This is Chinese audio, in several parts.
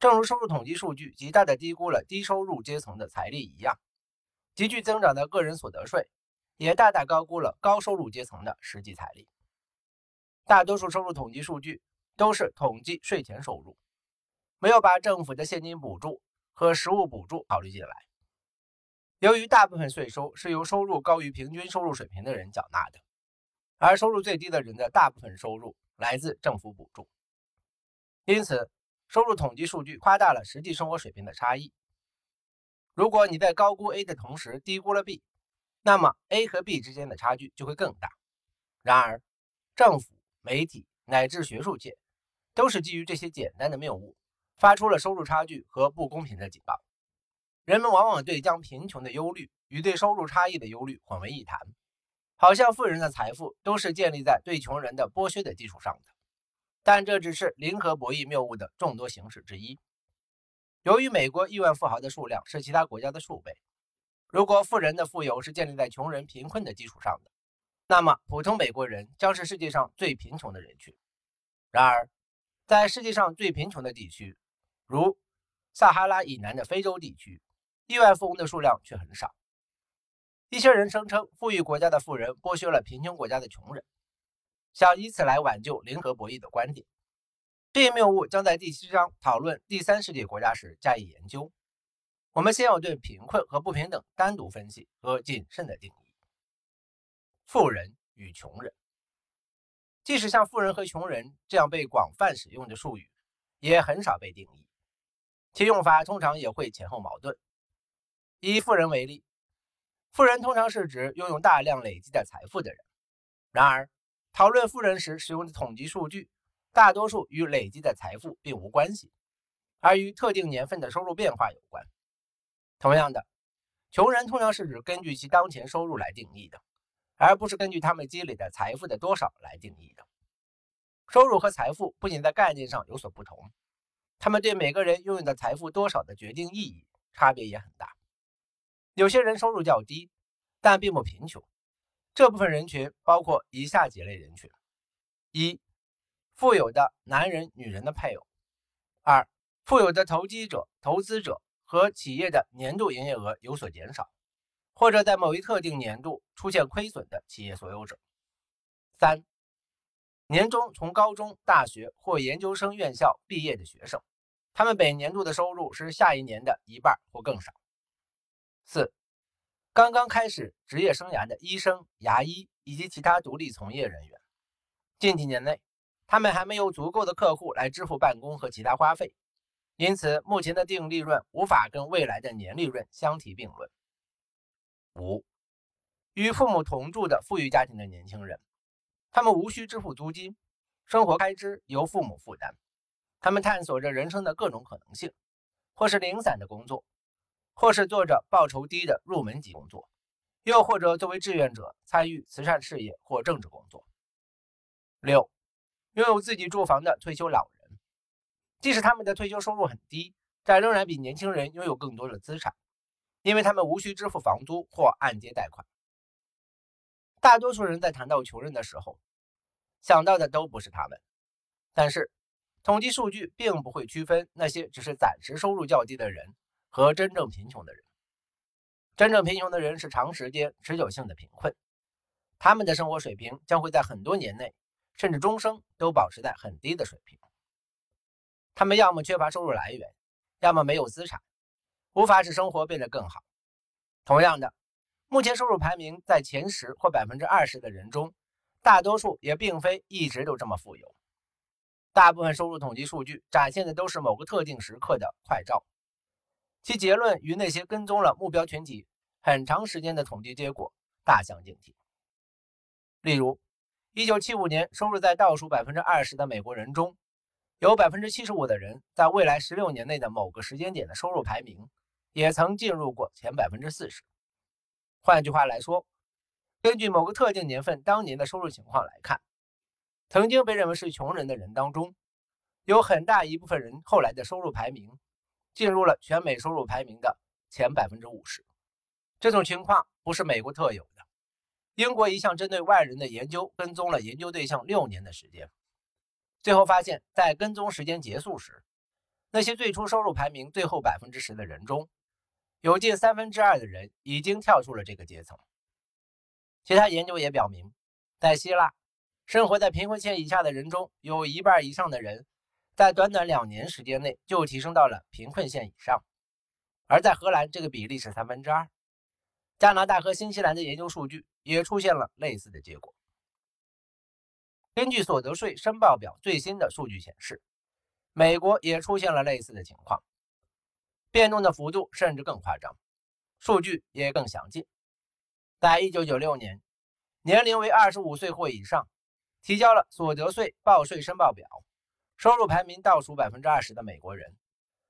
正如收入统计数据极大地低估了低收入阶层的财力一样，急剧增长的个人所得税也大大高估了高收入阶层的实际财力。大多数收入统计数据都是统计税前收入，没有把政府的现金补助和实物补助考虑进来。由于大部分税收是由收入高于平均收入水平的人缴纳的，而收入最低的人的大部分收入来自政府补助，因此收入统计数据夸大了实际生活水平的差异。如果你在高估 A 的同时低估了 B，那么 A 和 B 之间的差距就会更大。然而，政府媒体乃至学术界，都是基于这些简单的谬误，发出了收入差距和不公平的警告。人们往往对将贫穷的忧虑与对收入差异的忧虑混为一谈，好像富人的财富都是建立在对穷人的剥削的基础上的。但这只是零和博弈谬误的众多形式之一。由于美国亿万富豪的数量是其他国家的数倍，如果富人的富有是建立在穷人贫困的基础上的。那么，普通美国人将是世界上最贫穷的人群。然而，在世界上最贫穷的地区，如撒哈拉以南的非洲地区，亿万富翁的数量却很少。一些人声称，富裕国家的富人剥削了贫穷国家的穷人，想以此来挽救零和博弈的观点。这一谬误将在第七章讨论第三世界国家时加以研究。我们先要对贫困和不平等单独分析和谨慎的定义。富人与穷人，即使像富人和穷人这样被广泛使用的术语，也很少被定义，其用法通常也会前后矛盾。以富人为例，富人通常是指拥有大量累积的财富的人。然而，讨论富人时使用的统计数据，大多数与累积的财富并无关系，而与特定年份的收入变化有关。同样的，穷人通常是指根据其当前收入来定义的。而不是根据他们积累的财富的多少来定义的。收入和财富不仅在概念上有所不同，他们对每个人拥有的财富多少的决定意义差别也很大。有些人收入较低，但并不贫穷。这部分人群包括以下几类人群：一、富有的男人、女人的配偶；二、富有的投机者、投资者和企业的年度营业额有所减少。或者在某一特定年度出现亏损的企业所有者。三、年终从高中、大学或研究生院校毕业的学生，他们本年度的收入是下一年的一半或更少。四、刚刚开始职业生涯的医生、牙医以及其他独立从业人员，近几年内，他们还没有足够的客户来支付办公和其他花费，因此目前的净利润无法跟未来的年利润相提并论。五、与父母同住的富裕家庭的年轻人，他们无需支付租金，生活开支由父母负担。他们探索着人生的各种可能性，或是零散的工作，或是做着报酬低的入门级工作，又或者作为志愿者参与慈善事业或政治工作。六、拥有自己住房的退休老人，即使他们的退休收入很低，但仍然比年轻人拥有更多的资产。因为他们无需支付房租或按揭贷款。大多数人在谈到穷人的时候，想到的都不是他们。但是，统计数据并不会区分那些只是暂时收入较低的人和真正贫穷的人。真正贫穷的人是长时间、持久性的贫困，他们的生活水平将会在很多年内，甚至终生都保持在很低的水平。他们要么缺乏收入来源，要么没有资产。无法使生活变得更好。同样的，目前收入排名在前十或百分之二十的人中，大多数也并非一直都这么富有。大部分收入统计数据展现的都是某个特定时刻的快照，其结论与那些跟踪了目标群体很长时间的统计结果大相径庭。例如，1975年收入在倒数百分之二十的美国人中，有百分之七十五的人在未来十六年内的某个时间点的收入排名。也曾进入过前百分之四十。换句话来说，根据某个特定年份当年的收入情况来看，曾经被认为是穷人的人当中，有很大一部分人后来的收入排名进入了全美收入排名的前百分之五十。这种情况不是美国特有的。英国一项针对外人的研究跟踪了研究对象六年的时间，最后发现，在跟踪时间结束时，那些最初收入排名最后百分之十的人中，有近三分之二的人已经跳出了这个阶层。其他研究也表明，在希腊，生活在贫困线以下的人中有一半以上的人，在短短两年时间内就提升到了贫困线以上。而在荷兰，这个比例是三分之二。加拿大和新西兰的研究数据也出现了类似的结果。根据所得税申报表最新的数据显示，美国也出现了类似的情况，变动的幅度甚至更夸张，数据也更详尽。在1996年，年龄为25岁或以上，提交了所得税报税申报表，收入排名倒数百分之二十的美国人。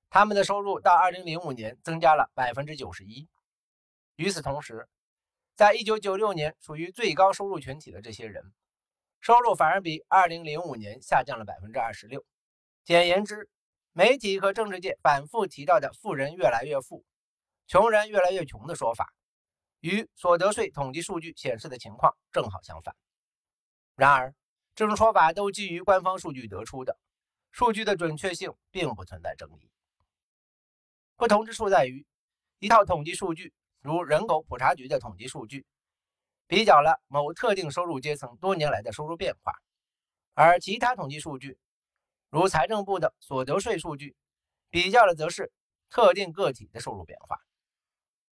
他们的收入到2005年增加了百分之九十一。与此同时，在1996年属于最高收入群体的这些人，收入反而比2005年下降了百分之二十六。简言之，媒体和政治界反复提到的“富人越来越富，穷人越来越穷”的说法，与所得税统计数据显示的情况正好相反。然而，这种说法都基于官方数据得出的，数据的准确性并不存在争议。不同之处在于，一套统计数据，如人口普查局的统计数据，比较了某特定收入阶层多年来的收入变化；而其他统计数据，如财政部的所得税数据，比较的则是特定个体的收入变化。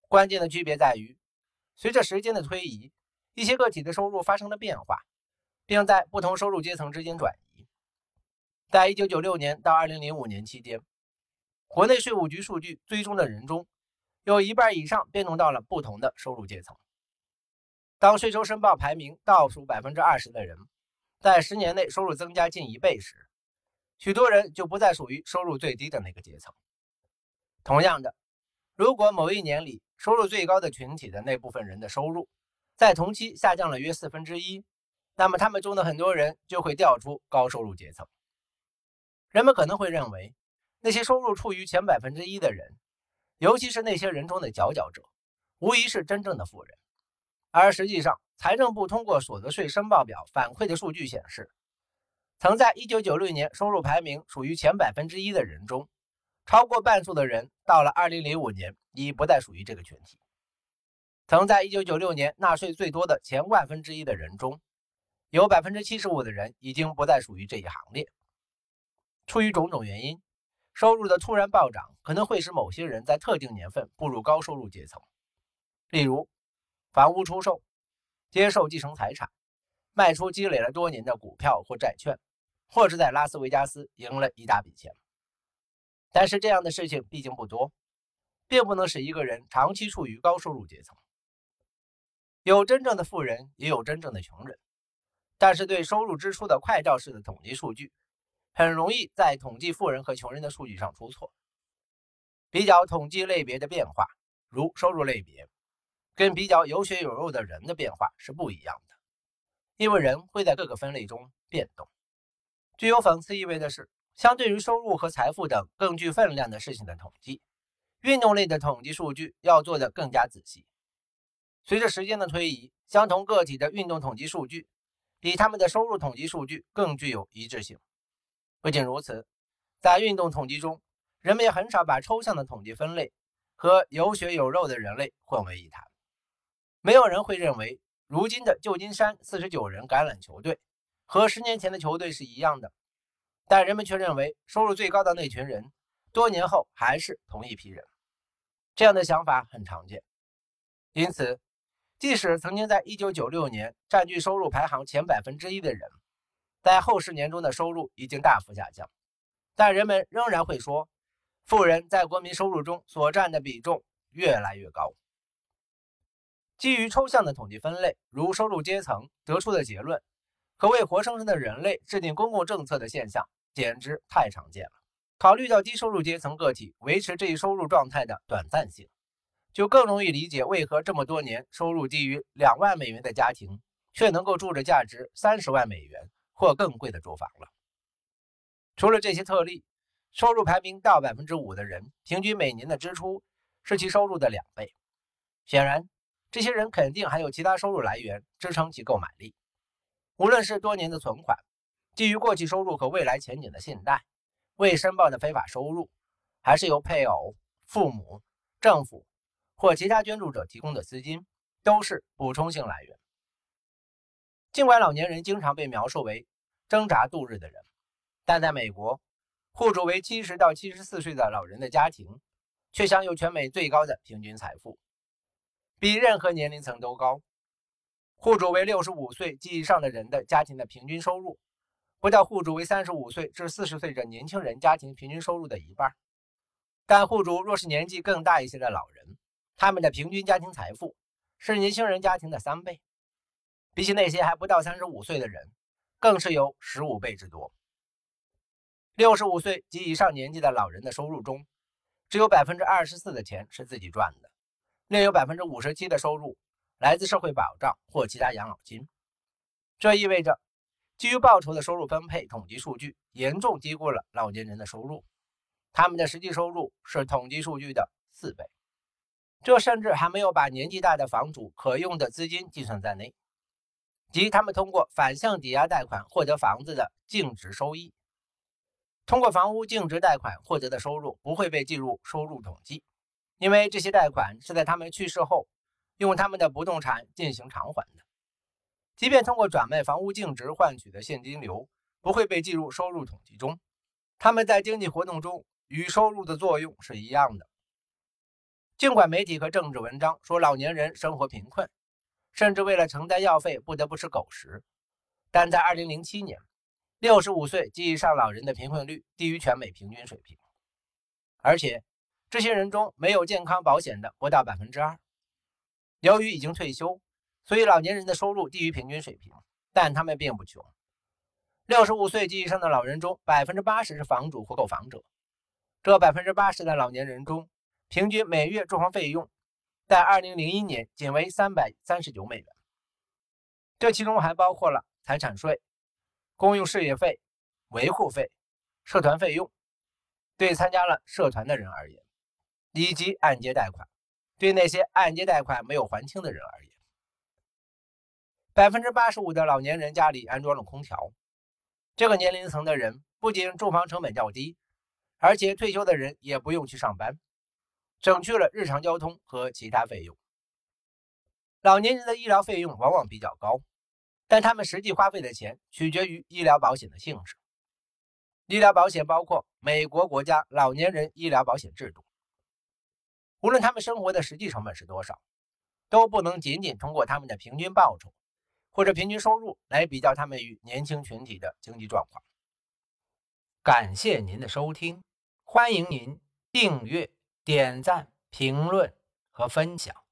关键的区别在于，随着时间的推移，一些个体的收入发生了变化，并在不同收入阶层之间转移。在1996年到2005年期间。国内税务局数据追踪的人中，有一半以上变动到了不同的收入阶层。当税收申报排名倒数百分之二十的人，在十年内收入增加近一倍时，许多人就不再属于收入最低的那个阶层。同样的，如果某一年里收入最高的群体的那部分人的收入，在同期下降了约四分之一，那么他们中的很多人就会掉出高收入阶层。人们可能会认为。那些收入处于前百分之一的人，尤其是那些人中的佼佼者，无疑是真正的富人。而实际上，财政部通过所得税申报表反馈的数据显示，曾在1996年收入排名属于前百分之一的人中，超过半数的人到了2005年已不再属于这个群体。曾在1996年纳税最多的前万分之一的人中，有百分之七十五的人已经不再属于这一行列。出于种种原因。收入的突然暴涨可能会使某些人在特定年份步入高收入阶层，例如房屋出售、接受继承财产、卖出积累了多年的股票或债券，或是在拉斯维加斯赢了一大笔钱。但是这样的事情毕竟不多，并不能使一个人长期处于高收入阶层。有真正的富人，也有真正的穷人，但是对收入支出的快照式的统计数据。很容易在统计富人和穷人的数据上出错。比较统计类别的变化，如收入类别，跟比较有血有肉的人的变化是不一样的，因为人会在各个分类中变动。具有讽刺意味的是，相对于收入和财富等更具分量的事情的统计，运动类的统计数据要做得更加仔细。随着时间的推移，相同个体的运动统计数据比他们的收入统计数据更具有一致性。不仅如此，在运动统计中，人们也很少把抽象的统计分类和有血有肉的人类混为一谈。没有人会认为，如今的旧金山四十九人橄榄球队和十年前的球队是一样的，但人们却认为收入最高的那群人，多年后还是同一批人。这样的想法很常见。因此，即使曾经在1996年占据收入排行前百分之一的人，在后十年中的收入已经大幅下降，但人们仍然会说，富人在国民收入中所占的比重越来越高。基于抽象的统计分类，如收入阶层得出的结论，可为活生生的人类制定公共政策的现象，简直太常见了。考虑到低收入阶层个体维持这一收入状态的短暂性，就更容易理解为何这么多年收入低于两万美元的家庭，却能够住着价值三十万美元。或更贵的住房了。除了这些特例，收入排名到百分之五的人，平均每年的支出是其收入的两倍。显然，这些人肯定还有其他收入来源支撑其购买力。无论是多年的存款、基于过去收入和未来前景的信贷，未申报的非法收入，还是由配偶、父母、政府或其他捐助者提供的资金，都是补充性来源。尽管老年人经常被描述为挣扎度日的人，但在美国，户主为七十到七十四岁的老人的家庭，却享有全美最高的平均财富，比任何年龄层都高。户主为六十五岁及以上的人的家庭的平均收入，不到户主为三十五岁至四十岁的年轻人家庭平均收入的一半。但户主若是年纪更大一些的老人，他们的平均家庭财富是年轻人家庭的三倍，比起那些还不到三十五岁的人，更是有十五倍之多。六十五岁及以上年纪的老人的收入中，只有百分之二十四的钱是自己赚的，另有百分之五十七的收入来自社会保障或其他养老金。这意味着，基于报酬的收入分配统计数据严重低估了老年人的收入，他们的实际收入是统计数据的四倍。这甚至还没有把年纪大的房主可用的资金计算在内，即他们通过反向抵押贷款获得房子的净值收益。通过房屋净值贷款获得的收入不会被计入收入统计，因为这些贷款是在他们去世后用他们的不动产进行偿还的。即便通过转卖房屋净值换取的现金流不会被计入收入统计中，他们在经济活动中与收入的作用是一样的。尽管媒体和政治文章说老年人生活贫困，甚至为了承担药费不得不吃狗食，但在2007年。六十五岁及以上老人的贫困率低于全美平均水平，而且这些人中没有健康保险的不到百分之二。由于已经退休，所以老年人的收入低于平均水平，但他们并不穷。六十五岁及以上的老人中，百分之八十是房主或购房者。这百分之八十的老年人中，平均每月住房费用在二零零一年仅为三百三十九美元，这其中还包括了财产税。公用事业费、维护费、社团费用，对参加了社团的人而言，以及按揭贷款，对那些按揭贷款没有还清的人而言，百分之八十五的老年人家里安装了空调。这个年龄层的人不仅住房成本较低，而且退休的人也不用去上班，省去了日常交通和其他费用。老年人的医疗费用往往比较高。但他们实际花费的钱取决于医疗保险的性质。医疗保险包括美国国家老年人医疗保险制度。无论他们生活的实际成本是多少，都不能仅仅通过他们的平均报酬或者平均收入来比较他们与年轻群体的经济状况。感谢您的收听，欢迎您订阅、点赞、评论和分享。